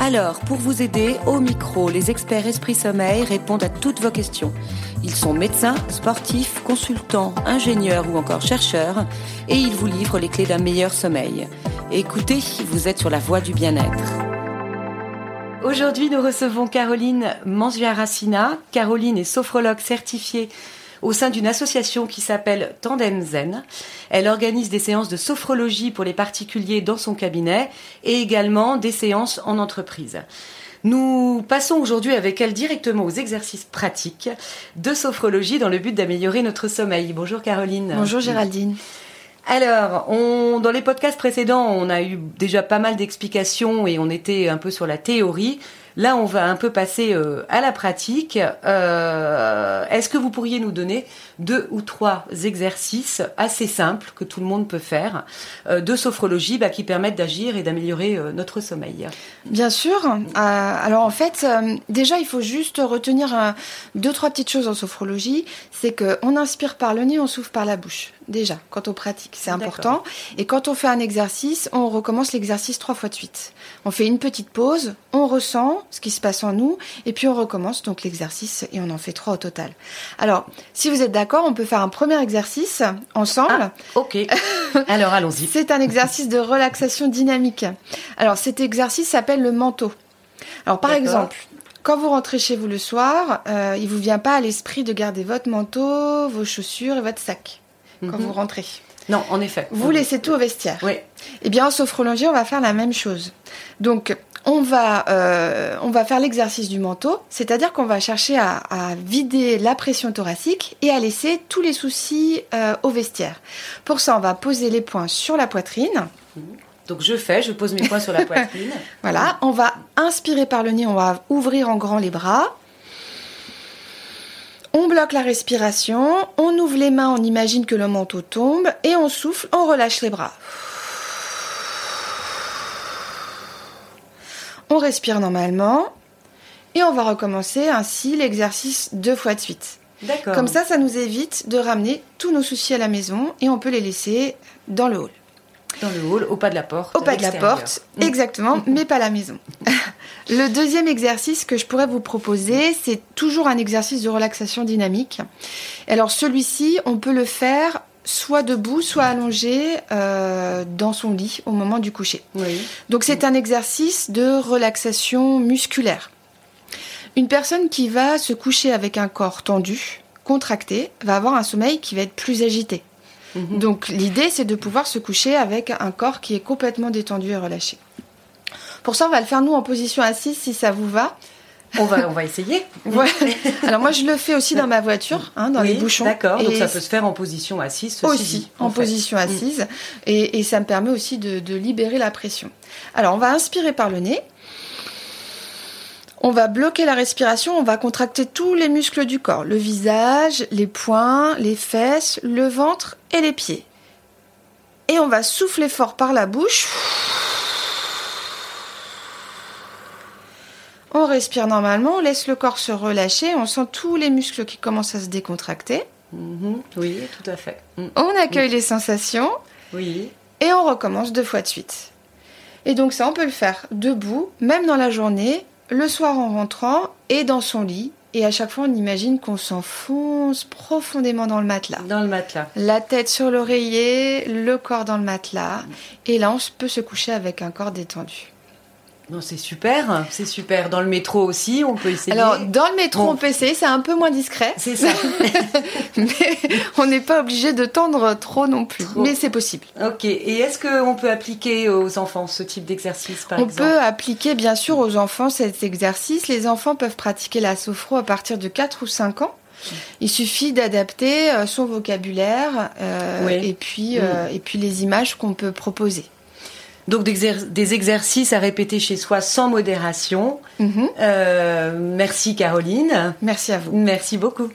Alors, pour vous aider, au micro, les experts Esprit Sommeil répondent à toutes vos questions. Ils sont médecins, sportifs, consultants, ingénieurs ou encore chercheurs, et ils vous livrent les clés d'un meilleur sommeil. Écoutez, vous êtes sur la voie du bien-être. Aujourd'hui, nous recevons Caroline Manzua-Racina. Caroline est sophrologue certifiée au sein d'une association qui s'appelle Tandem Zen. Elle organise des séances de sophrologie pour les particuliers dans son cabinet et également des séances en entreprise. Nous passons aujourd'hui avec elle directement aux exercices pratiques de sophrologie dans le but d'améliorer notre sommeil. Bonjour Caroline. Bonjour Géraldine. Alors, on, dans les podcasts précédents, on a eu déjà pas mal d'explications et on était un peu sur la théorie. Là, on va un peu passer euh, à la pratique. Euh, est-ce que vous pourriez nous donner deux ou trois exercices assez simples que tout le monde peut faire euh, de sophrologie bah, qui permettent d'agir et d'améliorer notre sommeil? Bien sûr. alors en fait, déjà, il faut juste retenir deux, trois petites choses en sophrologie. C'est qu'on inspire par le nez, on souffle par la bouche déjà, quand on pratique. C'est important. Et quand on fait un exercice, on recommence l'exercice trois fois de suite. On fait une petite pause, on ressent ce qui se passe en nous, et puis on recommence donc l'exercice, et on en fait trois au total. Alors, si vous êtes d'accord, on peut faire un premier exercice ensemble. Ah, ok. Alors, allons-y. C'est un exercice de relaxation dynamique. Alors, cet exercice s'appelle le manteau. Alors, par exemple, quand vous rentrez chez vous le soir, euh, il vous vient pas à l'esprit de garder votre manteau, vos chaussures et votre sac quand mhm. vous rentrez. Non, en effet. Vous laissez tout au vestiaire. Oui. Eh bien, en sophrologie, on va faire la même chose. Donc, on va, euh, on va faire l'exercice du manteau, c'est-à-dire qu'on va chercher à, vider la pression thoracique et à laisser tous les soucis euh, au vestiaire. Pour ça, on va poser les poings sur la poitrine. Donc je fais, je pose mes poings sur la poitrine. voilà, on va inspirer par le nez, on va ouvrir en grand les bras. On bloque la respiration, on ouvre les mains, on imagine que le manteau tombe et on souffle, on relâche les bras. On respire normalement et on va recommencer ainsi l'exercice deux fois de suite. D'accord. Comme ça, ça nous évite de ramener tous nos soucis à la maison et on peut les laisser dans le hall. Dans le hall, au pas de la porte. Au pas de la porte, mm. exactement, mais pas la maison. le deuxième exercice que je pourrais vous proposer, c'est toujours un exercice de relaxation dynamique. Alors celui-ci, on peut le faire soit debout, soit allongé euh, dans son lit au moment du coucher. Donc c'est un exercice de relaxation musculaire. Une personne qui va se coucher avec un corps tendu, contracté, va avoir un sommeil qui va être plus agité. Mhm. Donc l'idée, c'est de pouvoir se coucher avec un corps qui est complètement détendu et relâché. Pour ça, on va le faire nous en position assise si ça vous va. On va, on va essayer. Alors moi, je le fais aussi dans ma voiture, hein, dans les bouchons. D'accord, donc ça peut se faire en position assise. aussi, en, position assise. Et, ça me permet aussi de libérer la pression. Alors, on va inspirer par le nez. On va bloquer la respiration, on va contracter tous les muscles du corps, le visage, les poings, les fesses, le ventre et les pieds. Et on va souffler fort par la bouche. On respire normalement, on laisse le corps se relâcher, on sent tous les muscles qui commencent à se décontracter. Mhm. oui, tout à fait. Mm. On accueille les sensations. Oui. Et on recommence deux fois de suite. Et donc ça, on peut le faire debout, même dans la journée, le soir en rentrant et dans son lit. Et à chaque fois, on imagine qu'on s'enfonce profondément dans le matelas. Dans le matelas. La tête sur l'oreiller, le corps dans le matelas. Et là, on peut se coucher avec un corps détendu. Non, c'est super, c'est super. Dans le métro aussi, on peut essayer. Alors, dans le métro, on peut essayer, c'est un peu moins discret. C'est ça. mais on n'est pas obligé de tendre trop non plus. Mais c'est possible. Ok. Et est-ce qu'on peut appliquer aux enfants ce type d'exercice, par exemple On peut appliquer, bien sûr, aux enfants cet exercice. Les enfants peuvent pratiquer la sophro à partir de 4 ou 5 ans. Il suffit d'adapter euh, son vocabulaire euh, et, puis, euh, et puis les images qu'on peut proposer. Donc des, exercices à répéter chez soi sans modération. Mhm. Euh, merci Caroline. Merci à vous. Merci beaucoup.